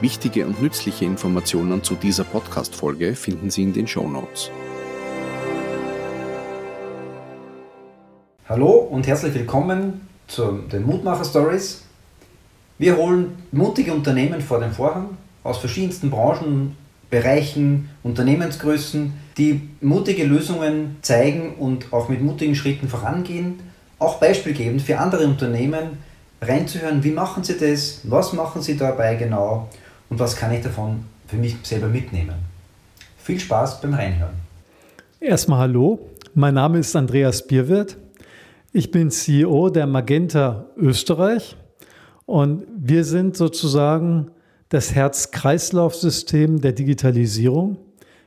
Wichtige und nützliche Informationen zu dieser Podcast-Folge finden Sie in den Show Notes. Hallo und herzlich willkommen zu den Mutmacher Stories. Wir holen mutige Unternehmen vor den Vorhang aus verschiedensten Branchen, Bereichen, Unternehmensgrößen, die mutige Lösungen zeigen und auch mit mutigen Schritten vorangehen, auch beispielgebend für andere Unternehmen reinzuhören, wie machen sie das, was machen sie dabei genau und was kann ich davon für mich selber mitnehmen. Viel Spaß beim Reinhören. Erstmal hallo, mein Name ist Andreas Bierwirth. Ich bin CEO der Magenta Österreich und wir sind sozusagen das Herz-Kreislauf-System der Digitalisierung.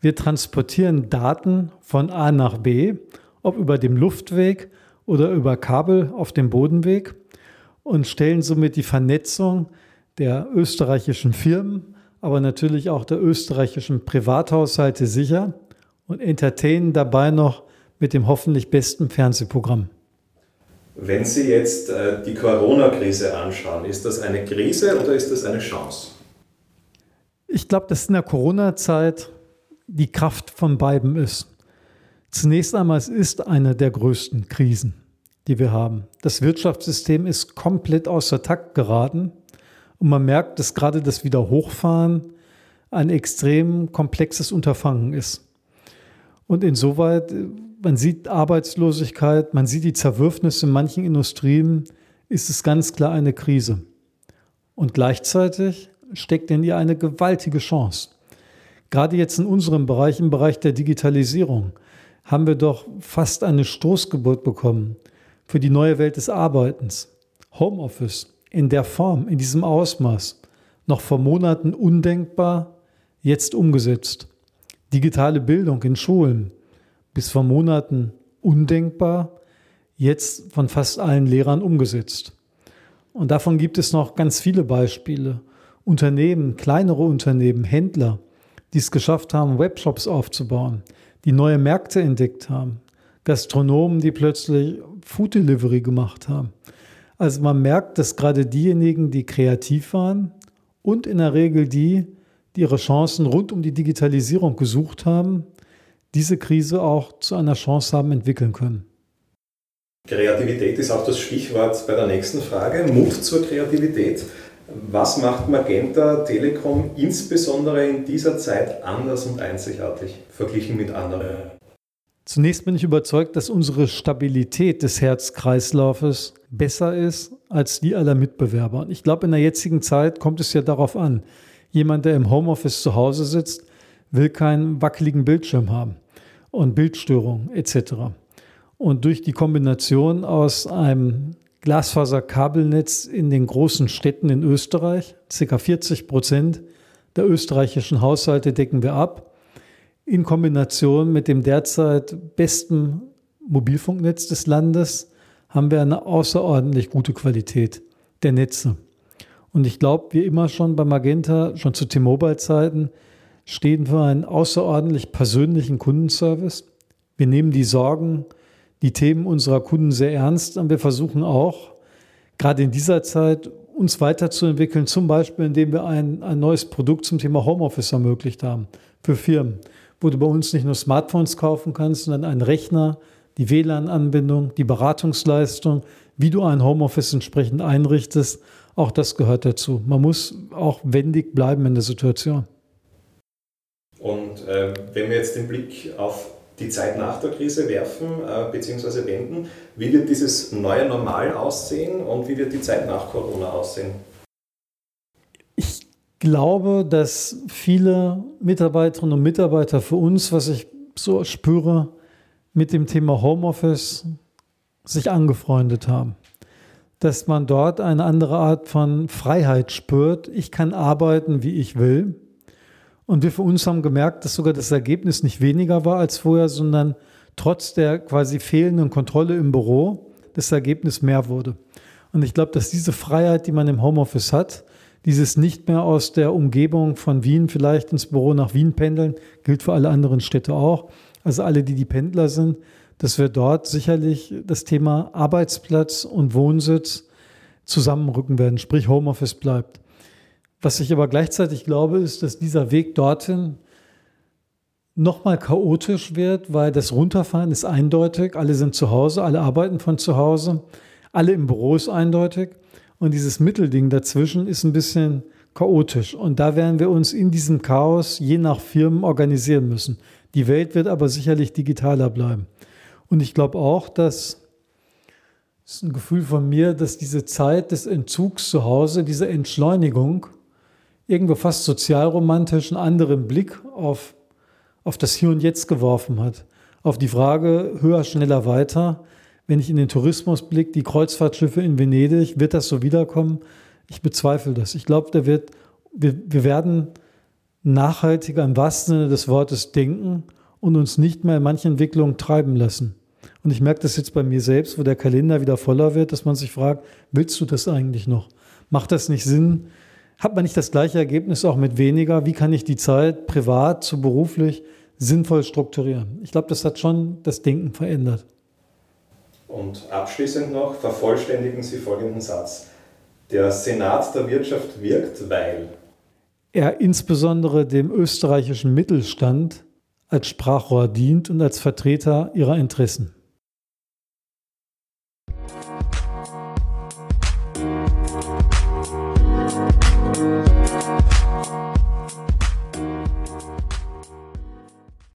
Wir transportieren Daten von A nach B, ob über dem Luftweg oder über Kabel auf dem Bodenweg und stellen somit die Vernetzung der österreichischen Firmen, aber natürlich auch der österreichischen Privathaushalte sicher und entertainen dabei noch mit dem hoffentlich besten Fernsehprogramm. Wenn Sie jetzt äh, die Corona-Krise anschauen, ist das eine Krise oder ist das eine Chance? Ich glaube, dass in der Corona-Zeit die Kraft von beiden ist. Zunächst einmal, es ist eine der größten Krisen, die wir haben. Das Wirtschaftssystem ist komplett außer Takt geraten und man merkt, dass gerade das Wiederhochfahren ein extrem komplexes Unterfangen ist. Und insoweit man sieht Arbeitslosigkeit, man sieht die Zerwürfnisse in manchen Industrien, ist es ganz klar eine Krise. Und gleichzeitig steckt in ihr eine gewaltige Chance. Gerade jetzt in unserem Bereich, im Bereich der Digitalisierung, haben wir doch fast eine Stoßgeburt bekommen für die neue Welt des Arbeitens. Homeoffice in der Form, in diesem Ausmaß, noch vor Monaten undenkbar, jetzt umgesetzt. Digitale Bildung in Schulen, bis vor Monaten undenkbar, jetzt von fast allen Lehrern umgesetzt. Und davon gibt es noch ganz viele Beispiele. Unternehmen, kleinere Unternehmen, Händler, die es geschafft haben, Webshops aufzubauen, die neue Märkte entdeckt haben, Gastronomen, die plötzlich Food Delivery gemacht haben. Also man merkt, dass gerade diejenigen, die kreativ waren und in der Regel die, die ihre Chancen rund um die Digitalisierung gesucht haben, diese Krise auch zu einer Chance haben entwickeln können. Kreativität ist auch das Stichwort bei der nächsten Frage. Mut zur Kreativität. Was macht Magenta Telekom insbesondere in dieser Zeit anders und einzigartig verglichen mit anderen? Zunächst bin ich überzeugt, dass unsere Stabilität des Herzkreislaufes besser ist als die aller Mitbewerber. Und ich glaube, in der jetzigen Zeit kommt es ja darauf an. Jemand, der im Homeoffice zu Hause sitzt, will keinen wackeligen Bildschirm haben und Bildstörungen etc. Und durch die Kombination aus einem Glasfaserkabelnetz in den großen Städten in Österreich, ca. 40 Prozent der österreichischen Haushalte decken wir ab, in Kombination mit dem derzeit besten Mobilfunknetz des Landes, haben wir eine außerordentlich gute Qualität der Netze. Und ich glaube, wie immer schon bei Magenta, schon zu T-Mobile-Zeiten, stehen für einen außerordentlich persönlichen Kundenservice. Wir nehmen die Sorgen, die Themen unserer Kunden sehr ernst und wir versuchen auch, gerade in dieser Zeit, uns weiterzuentwickeln, zum Beispiel indem wir ein, ein neues Produkt zum Thema Homeoffice ermöglicht haben für Firmen, wo du bei uns nicht nur Smartphones kaufen kannst, sondern einen Rechner, die WLAN-Anbindung, die Beratungsleistung, wie du ein Homeoffice entsprechend einrichtest. Auch das gehört dazu. Man muss auch wendig bleiben in der Situation. Und äh, wenn wir jetzt den Blick auf die Zeit nach der Krise werfen äh, bzw. wenden, wie wird dieses neue Normal aussehen und wie wird die Zeit nach Corona aussehen? Ich glaube, dass viele Mitarbeiterinnen und Mitarbeiter für uns, was ich so spüre, mit dem Thema Homeoffice sich angefreundet haben. dass man dort eine andere Art von Freiheit spürt. Ich kann arbeiten, wie ich will. Und wir für uns haben gemerkt, dass sogar das Ergebnis nicht weniger war als vorher, sondern trotz der quasi fehlenden Kontrolle im Büro das Ergebnis mehr wurde. Und ich glaube, dass diese Freiheit, die man im Homeoffice hat, dieses nicht mehr aus der Umgebung von Wien vielleicht ins Büro nach Wien pendeln, gilt für alle anderen Städte auch. Also alle, die die Pendler sind, dass wir dort sicherlich das Thema Arbeitsplatz und Wohnsitz zusammenrücken werden, sprich Homeoffice bleibt. Was ich aber gleichzeitig glaube, ist, dass dieser Weg dorthin nochmal chaotisch wird, weil das Runterfahren ist eindeutig. Alle sind zu Hause, alle arbeiten von zu Hause, alle im Büro ist eindeutig. Und dieses Mittelding dazwischen ist ein bisschen chaotisch. Und da werden wir uns in diesem Chaos je nach Firmen organisieren müssen. Die Welt wird aber sicherlich digitaler bleiben. Und ich glaube auch, dass das ist ein Gefühl von mir, dass diese Zeit des Entzugs zu Hause, diese Entschleunigung, irgendwo fast sozialromantisch einen anderen Blick auf, auf das Hier und Jetzt geworfen hat. Auf die Frage höher, schneller, weiter. Wenn ich in den Tourismus blicke, die Kreuzfahrtschiffe in Venedig, wird das so wiederkommen? Ich bezweifle das. Ich glaube, da wird, wir, wir werden nachhaltiger im wahrsten Sinne des Wortes denken und uns nicht mehr in manchen Entwicklungen treiben lassen. Und ich merke das jetzt bei mir selbst, wo der Kalender wieder voller wird, dass man sich fragt, willst du das eigentlich noch? Macht das nicht Sinn? Hat man nicht das gleiche Ergebnis auch mit weniger? Wie kann ich die Zeit privat zu beruflich sinnvoll strukturieren? Ich glaube, das hat schon das Denken verändert. Und abschließend noch vervollständigen Sie folgenden Satz. Der Senat der Wirtschaft wirkt, weil er insbesondere dem österreichischen Mittelstand als Sprachrohr dient und als Vertreter ihrer Interessen.